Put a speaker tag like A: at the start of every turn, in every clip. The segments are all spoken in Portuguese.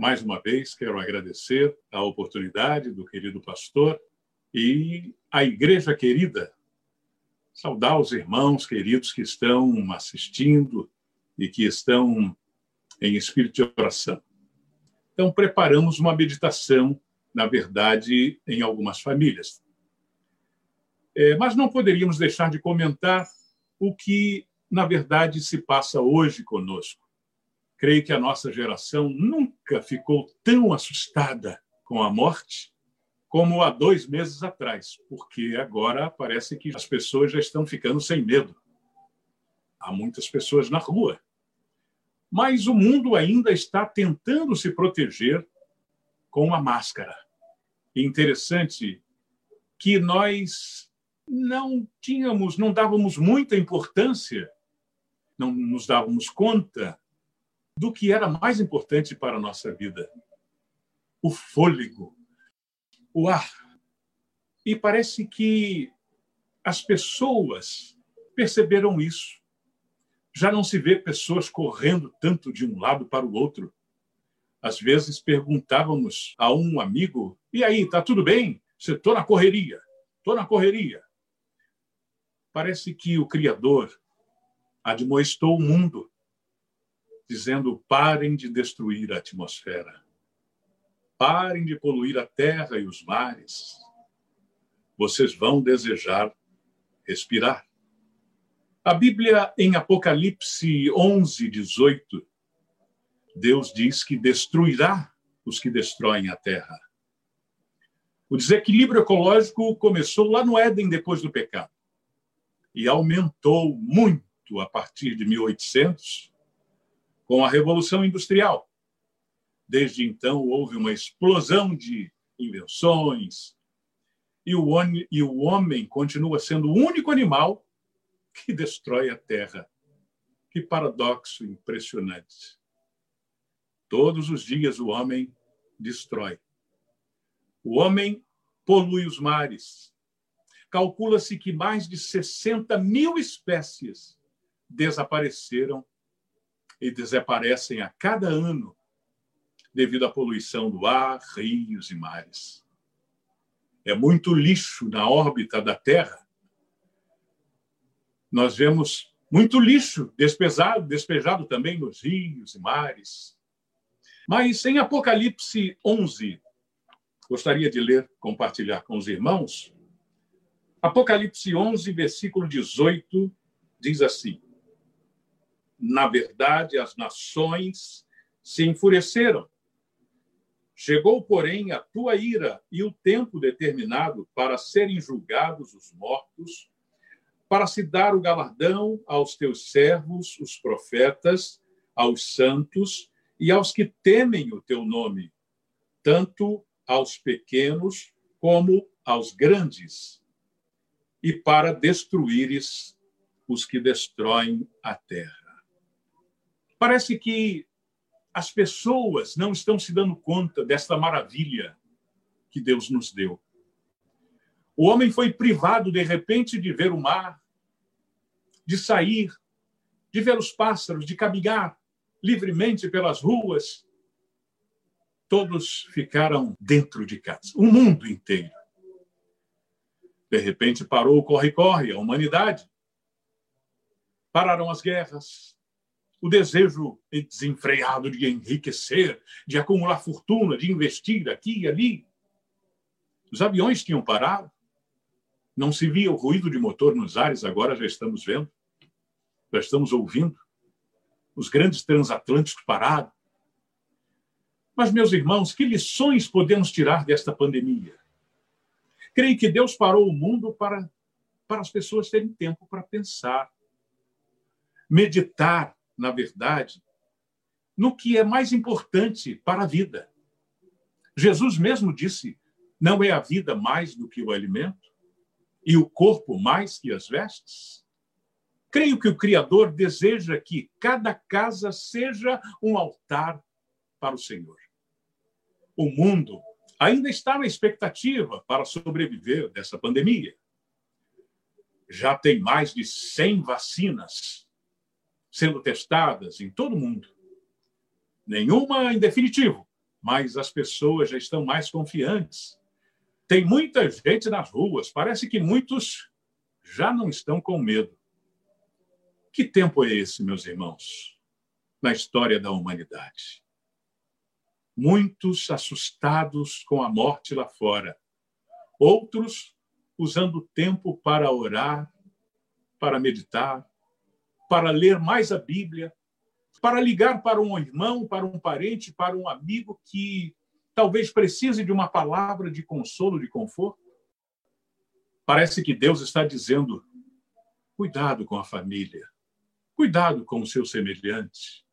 A: Mais uma vez, quero agradecer a oportunidade do querido pastor e a igreja querida. Saudar os irmãos queridos que estão assistindo e que estão em espírito de oração. Então, preparamos uma meditação, na verdade, em algumas famílias. É, mas não poderíamos deixar de comentar o que, na verdade, se passa hoje conosco. Creio que a nossa geração nunca ficou tão assustada com a morte como há dois meses atrás, porque agora parece que as pessoas já estão ficando sem medo. Há muitas pessoas na rua. Mas o mundo ainda está tentando se proteger com a máscara. Interessante que nós não tínhamos, não dávamos muita importância, não nos dávamos conta do que era mais importante para a nossa vida: o fôlego, o ar. E parece que as pessoas perceberam isso. Já não se vê pessoas correndo tanto de um lado para o outro. Às vezes perguntávamos a um amigo: e aí, tá tudo bem? Você estou na correria, estou na correria. Parece que o Criador admoestou o mundo dizendo: parem de destruir a atmosfera, parem de poluir a terra e os mares. Vocês vão desejar respirar. A Bíblia, em Apocalipse 11, 18, Deus diz que destruirá os que destroem a terra. O desequilíbrio ecológico começou lá no Éden, depois do pecado, e aumentou muito a partir de 1800, com a Revolução Industrial. Desde então, houve uma explosão de invenções, e o, e o homem continua sendo o único animal que destrói a Terra. Que paradoxo impressionante. Todos os dias o homem destrói. O homem polui os mares. Calcula-se que mais de 60 mil espécies desapareceram e desaparecem a cada ano devido à poluição do ar, rios e mares. É muito lixo na órbita da Terra. Nós vemos muito lixo despejado, despejado também nos rios e mares. Mas em Apocalipse 11, gostaria de ler, compartilhar com os irmãos. Apocalipse 11, versículo 18, diz assim: na verdade, as nações se enfureceram. Chegou, porém, a tua ira e o tempo determinado para serem julgados os mortos, para se dar o galardão aos teus servos, os profetas, aos santos e aos que temem o teu nome, tanto aos pequenos como aos grandes, e para destruíres os que destroem a terra. Parece que as pessoas não estão se dando conta desta maravilha que Deus nos deu. O homem foi privado, de repente, de ver o mar, de sair, de ver os pássaros, de caminhar livremente pelas ruas. Todos ficaram dentro de casa, o mundo inteiro. De repente parou o corre-corre, a humanidade. Pararam as guerras, o desejo desenfreado de enriquecer, de acumular fortuna, de investir aqui e ali. Os aviões tinham parado. Não se via o ruído de motor nos ares, agora já estamos vendo, já estamos ouvindo. Os grandes transatlânticos parados. Mas, meus irmãos, que lições podemos tirar desta pandemia? Creio que Deus parou o mundo para, para as pessoas terem tempo para pensar, meditar, na verdade, no que é mais importante para a vida. Jesus mesmo disse: não é a vida mais do que o alimento e o corpo mais que as vestes? Creio que o Criador deseja que cada casa seja um altar para o Senhor. O mundo ainda está na expectativa para sobreviver dessa pandemia. Já tem mais de 100 vacinas sendo testadas em todo o mundo. Nenhuma em definitivo, mas as pessoas já estão mais confiantes. Tem muita gente nas ruas, parece que muitos já não estão com medo. Que tempo é esse, meus irmãos, na história da humanidade? Muitos assustados com a morte lá fora, outros usando o tempo para orar, para meditar, para ler mais a Bíblia, para ligar para um irmão, para um parente, para um amigo que talvez precise de uma palavra de consolo, de conforto. Parece que Deus está dizendo: cuidado com a família, cuidado com o seu semelhante.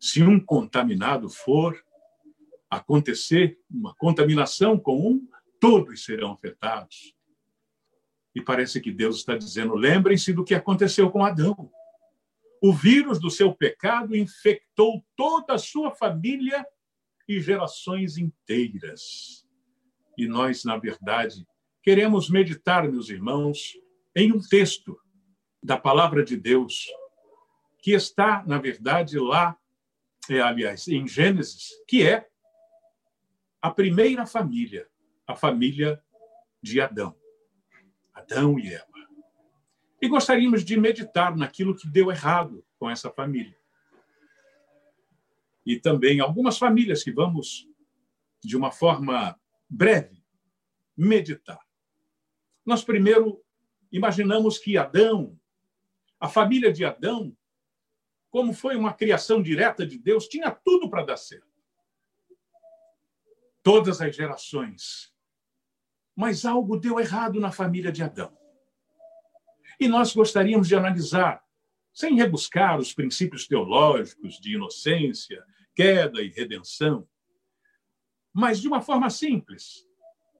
A: Se um contaminado for acontecer uma contaminação com um, todos serão afetados. E parece que Deus está dizendo: lembrem-se do que aconteceu com Adão. O vírus do seu pecado infectou toda a sua família e gerações inteiras. E nós, na verdade, queremos meditar, meus irmãos, em um texto da palavra de Deus, que está, na verdade, lá, é, aliás, em Gênesis, que é a primeira família, a família de Adão. Adão e Eva. E gostaríamos de meditar naquilo que deu errado com essa família. E também algumas famílias que vamos, de uma forma breve, meditar. Nós primeiro imaginamos que Adão, a família de Adão, como foi uma criação direta de Deus, tinha tudo para dar certo. Todas as gerações. Mas algo deu errado na família de Adão. E nós gostaríamos de analisar, sem rebuscar os princípios teológicos de inocência, queda e redenção, mas de uma forma simples.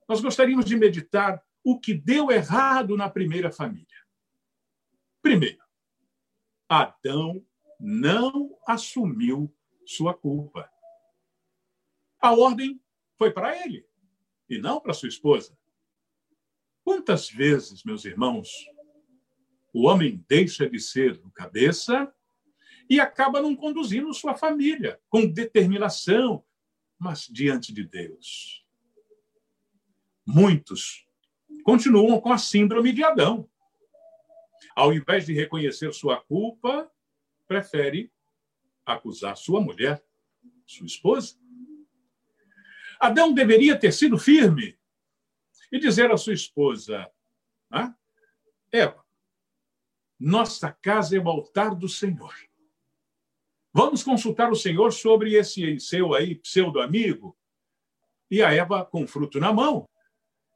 A: Nós gostaríamos de meditar o que deu errado na primeira família. Primeiro, Adão não assumiu sua culpa. A ordem foi para ele e não para sua esposa. Quantas vezes, meus irmãos, o homem deixa de ser o cabeça e acaba não conduzindo sua família com determinação, mas diante de Deus. Muitos continuam com a síndrome de Adão. Ao invés de reconhecer sua culpa, prefere acusar sua mulher, sua esposa. Adão deveria ter sido firme e dizer à sua esposa: ah, Eva, nossa casa é o altar do Senhor. Vamos consultar o Senhor sobre esse seu aí pseudo-amigo? E a Eva com fruto na mão.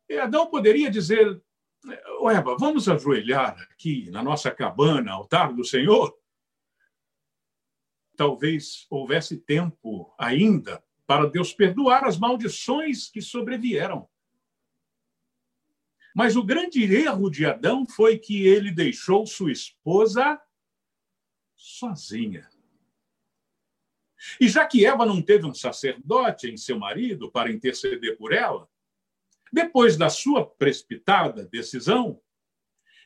A: E Adão poderia dizer, oh, Eva, vamos ajoelhar aqui na nossa cabana, altar do Senhor? Talvez houvesse tempo ainda para Deus perdoar as maldições que sobrevieram. Mas o grande erro de Adão foi que ele deixou sua esposa sozinha. E já que Eva não teve um sacerdote em seu marido para interceder por ela, depois da sua precipitada decisão,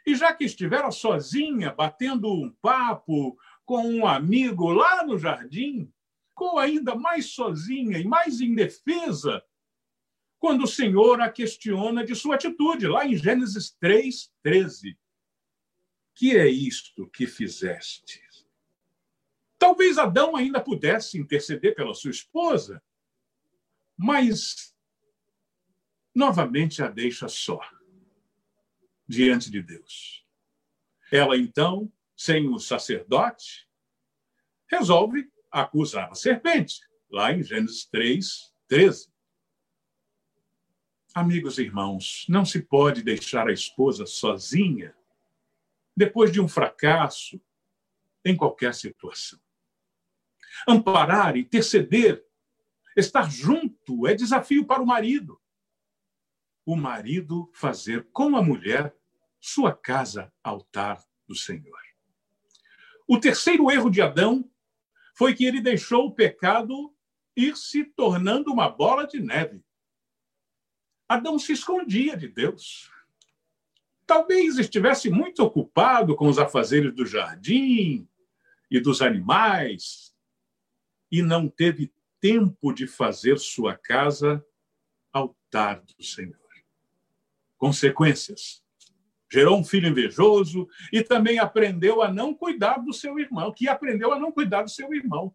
A: e já que estivera sozinha, batendo um papo com um amigo lá no jardim, ficou ainda mais sozinha e mais indefesa quando o Senhor a questiona de sua atitude, lá em Gênesis 3, 13. Que é isto que fizeste? Talvez Adão ainda pudesse interceder pela sua esposa, mas novamente a deixa só diante de Deus. Ela então, sem o sacerdote, resolve acusar a serpente, lá em Gênesis 3, 13. Amigos e irmãos, não se pode deixar a esposa sozinha depois de um fracasso em qualquer situação. Amparar, interceder, estar junto é desafio para o marido. O marido fazer com a mulher sua casa altar do Senhor. O terceiro erro de Adão foi que ele deixou o pecado ir se tornando uma bola de neve. Adão se escondia de Deus. Talvez estivesse muito ocupado com os afazeres do jardim e dos animais e não teve tempo de fazer sua casa altar do Senhor. Consequências. Gerou um filho invejoso e também aprendeu a não cuidar do seu irmão, que aprendeu a não cuidar do seu irmão.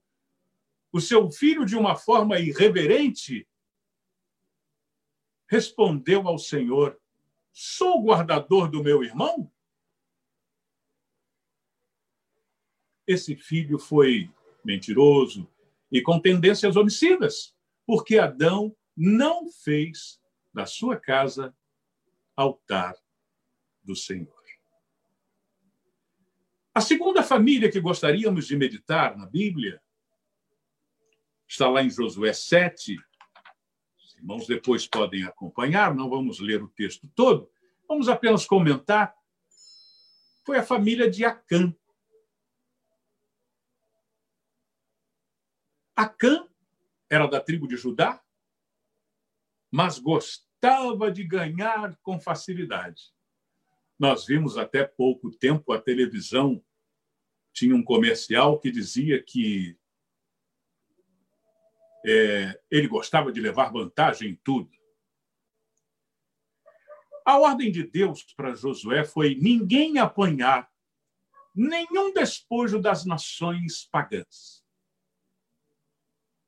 A: O seu filho, de uma forma irreverente, respondeu ao Senhor: Sou guardador do meu irmão? Esse filho foi mentiroso e com tendências homicidas, porque Adão não fez da sua casa altar do Senhor. A segunda família que gostaríamos de meditar na Bíblia está lá em Josué 7. Os irmãos depois podem acompanhar, não vamos ler o texto todo, vamos apenas comentar. Foi a família de Acã. Acã era da tribo de Judá, mas gostava de ganhar com facilidade. Nós vimos até pouco tempo a televisão tinha um comercial que dizia que é, ele gostava de levar vantagem em tudo. A ordem de Deus para Josué foi ninguém apanhar nenhum despojo das nações pagãs.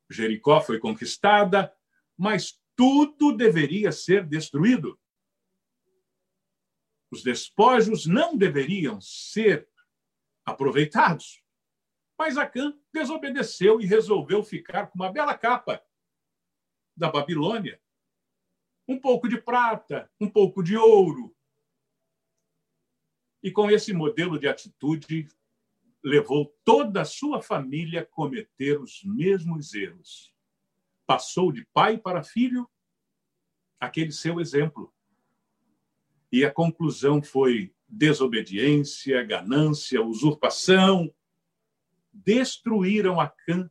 A: Jericó foi conquistada, mas tudo deveria ser destruído. Os despojos não deveriam ser aproveitados. Mas Acã desobedeceu e resolveu ficar com uma bela capa da Babilônia. Um pouco de prata, um pouco de ouro. E com esse modelo de atitude, levou toda a sua família a cometer os mesmos erros. Passou de pai para filho aquele seu exemplo. E a conclusão foi desobediência, ganância, usurpação. Destruíram Acã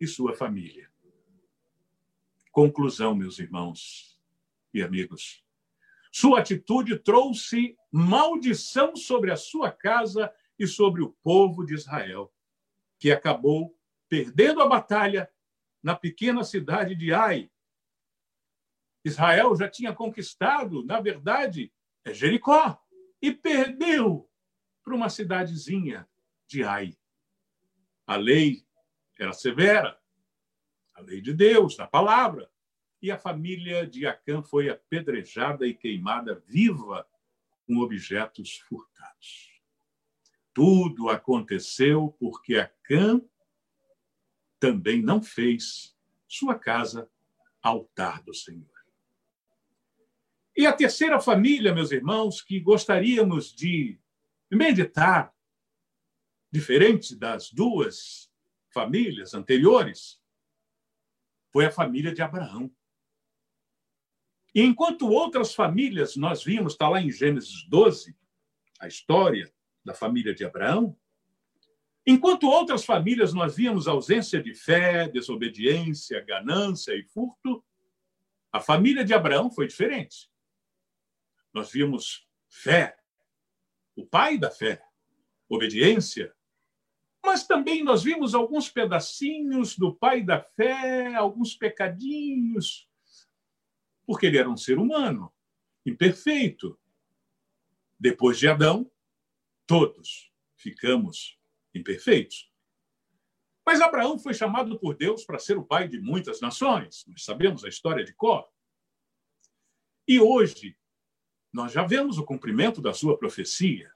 A: e sua família. Conclusão, meus irmãos e amigos. Sua atitude trouxe maldição sobre a sua casa e sobre o povo de Israel, que acabou perdendo a batalha na pequena cidade de Ai. Israel já tinha conquistado, na verdade, é Jericó, e perdeu para uma cidadezinha de Ai. A lei era severa, a lei de Deus, da palavra, e a família de Acã foi apedrejada e queimada viva com objetos furtados. Tudo aconteceu porque Acã também não fez sua casa altar do Senhor. E a terceira família, meus irmãos, que gostaríamos de meditar, diferente das duas famílias anteriores, foi a família de Abraão. E enquanto outras famílias nós vimos, está lá em Gênesis 12, a história da família de Abraão, enquanto outras famílias nós víamos ausência de fé, desobediência, ganância e furto, a família de Abraão foi diferente. Nós vimos fé, o pai da fé, obediência, mas também nós vimos alguns pedacinhos do pai da fé, alguns pecadinhos, porque ele era um ser humano, imperfeito. Depois de Adão, todos ficamos imperfeitos. Mas Abraão foi chamado por Deus para ser o pai de muitas nações. Nós sabemos a história de Có. E hoje, nós já vemos o cumprimento da sua profecia.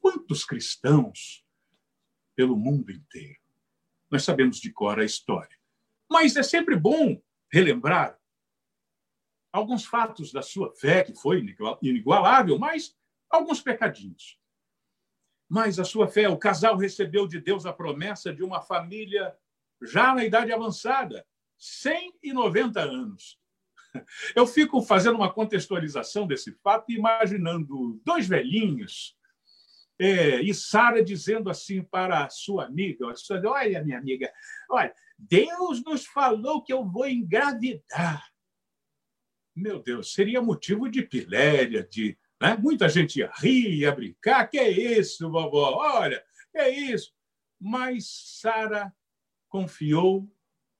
A: Quantos cristãos pelo mundo inteiro? Nós sabemos de cor a história. Mas é sempre bom relembrar alguns fatos da sua fé, que foi inigualável, mas alguns pecadinhos. Mas a sua fé, o casal recebeu de Deus a promessa de uma família já na idade avançada, 190 anos. Eu fico fazendo uma contextualização desse fato e imaginando dois velhinhos é, e Sara dizendo assim para a sua amiga: Olha, minha amiga, olha, Deus nos falou que eu vou engravidar. Meu Deus, seria motivo de piléria, de né? Muita gente ia rir, ia brincar. Que é isso, vovó? Olha, é isso? Mas Sara confiou,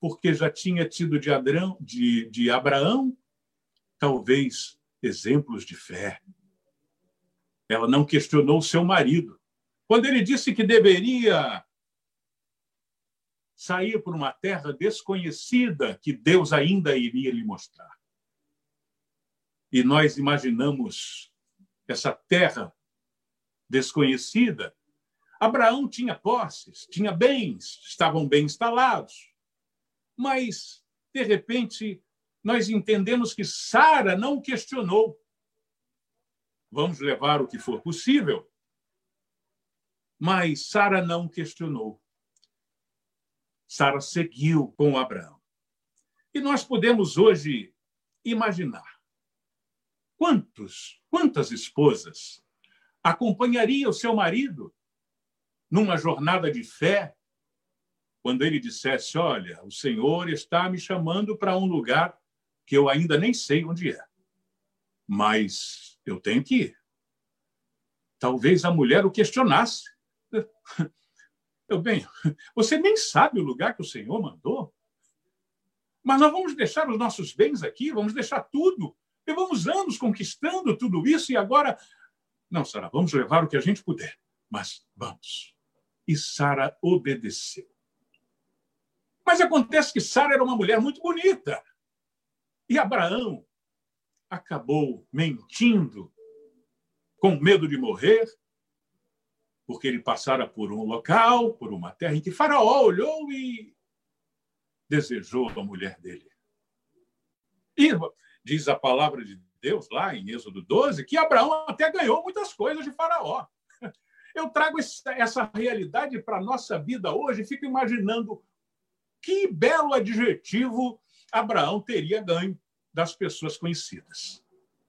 A: porque já tinha tido de, Adrão, de, de Abraão, talvez, exemplos de fé. Ela não questionou seu marido. Quando ele disse que deveria sair por uma terra desconhecida que Deus ainda iria lhe mostrar. E nós imaginamos essa terra desconhecida. Abraão tinha posses, tinha bens, estavam bem instalados. Mas, de repente, nós entendemos que Sara não questionou. Vamos levar o que for possível. Mas Sara não questionou. Sara seguiu com Abraão. E nós podemos hoje imaginar quantos, quantas esposas acompanhariam o seu marido numa jornada de fé quando ele dissesse: Olha, o Senhor está me chamando para um lugar que eu ainda nem sei onde é, mas eu tenho que ir. Talvez a mulher o questionasse. Eu bem, você nem sabe o lugar que o Senhor mandou? Mas nós vamos deixar os nossos bens aqui, vamos deixar tudo. Levamos anos conquistando tudo isso e agora. Não, Sara, vamos levar o que a gente puder, mas vamos. E Sara obedeceu. Mas acontece que Sara era uma mulher muito bonita. E Abraão acabou mentindo, com medo de morrer, porque ele passara por um local, por uma terra em que Faraó olhou e desejou a mulher dele. E diz a palavra de Deus lá em Êxodo 12 que Abraão até ganhou muitas coisas de Faraó. Eu trago essa realidade para a nossa vida hoje e fico imaginando que belo adjetivo Abraão teria ganho das pessoas conhecidas.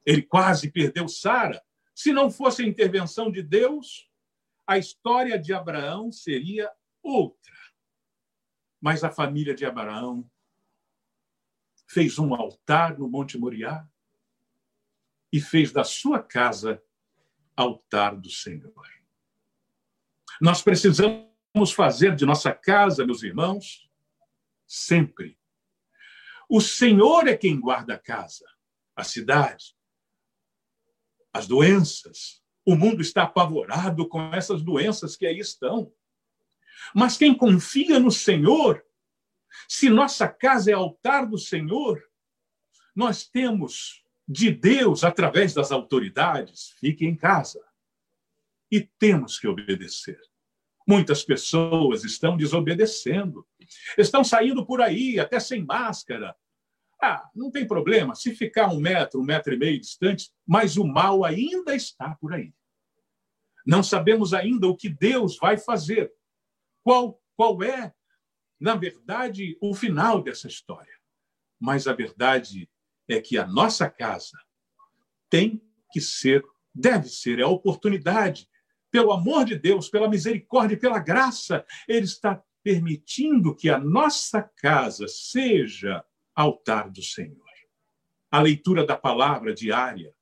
A: Ele quase perdeu Sara. Se não fosse a intervenção de Deus, a história de Abraão seria outra. Mas a família de Abraão fez um altar no Monte Moriá e fez da sua casa altar do Senhor. Nós precisamos fazer de nossa casa, meus irmãos, sempre. O Senhor é quem guarda a casa, a cidade, as doenças, o mundo está apavorado com essas doenças que aí estão. Mas quem confia no Senhor, se nossa casa é altar do Senhor, nós temos de Deus, através das autoridades, fique em casa. E temos que obedecer. Muitas pessoas estão desobedecendo, estão saindo por aí, até sem máscara. Ah, não tem problema, se ficar um metro, um metro e meio distante, mas o mal ainda está por aí. Não sabemos ainda o que Deus vai fazer. Qual, qual é, na verdade, o final dessa história. Mas a verdade é que a nossa casa tem que ser, deve ser, é a oportunidade pelo amor de Deus, pela misericórdia pela graça, Ele está permitindo que a nossa casa seja altar do Senhor. A leitura da palavra diária,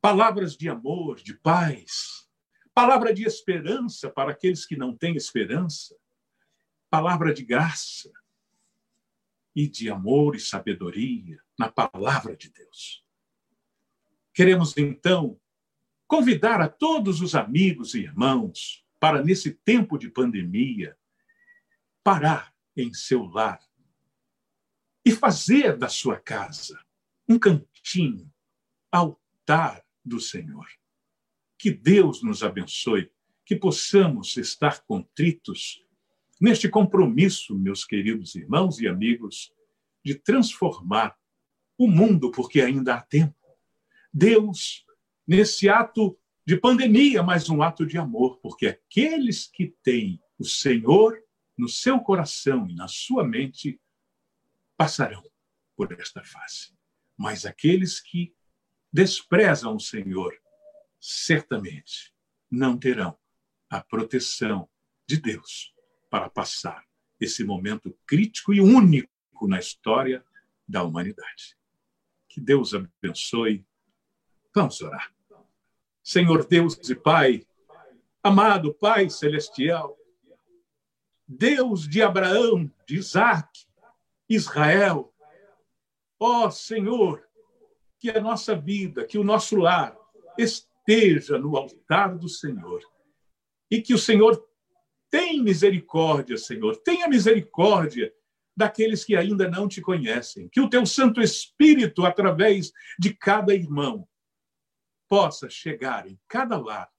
A: palavras de amor, de paz, palavra de esperança para aqueles que não têm esperança, palavra de graça e de amor e sabedoria na palavra de Deus. Queremos então convidar a todos os amigos e irmãos para, nesse tempo de pandemia, parar em seu lar e fazer da sua casa um cantinho, altar do Senhor. Que Deus nos abençoe, que possamos estar contritos neste compromisso, meus queridos irmãos e amigos, de transformar o mundo, porque ainda há tempo. Deus nesse ato de pandemia, mas um ato de amor, porque aqueles que têm o Senhor no seu coração e na sua mente passarão por esta fase. Mas aqueles que desprezam o Senhor, certamente não terão a proteção de Deus para passar esse momento crítico e único na história da humanidade. Que Deus abençoe. Vamos orar. Senhor Deus e Pai, amado Pai celestial, Deus de Abraão, de Isaac, Israel. Ó Senhor, que a nossa vida, que o nosso lar esteja no altar do Senhor. E que o Senhor tenha misericórdia, Senhor, tenha misericórdia daqueles que ainda não te conhecem. Que o teu Santo Espírito, através de cada irmão, possa chegar em cada lar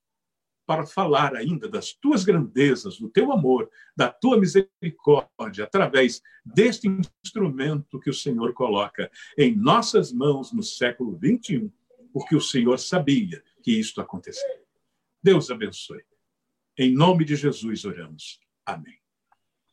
A: para falar ainda das tuas grandezas, do teu amor, da tua misericórdia, através deste instrumento que o Senhor coloca em nossas mãos no século 21, porque o Senhor sabia que isto aconteceria. Deus abençoe. Em nome de Jesus oramos. Amém.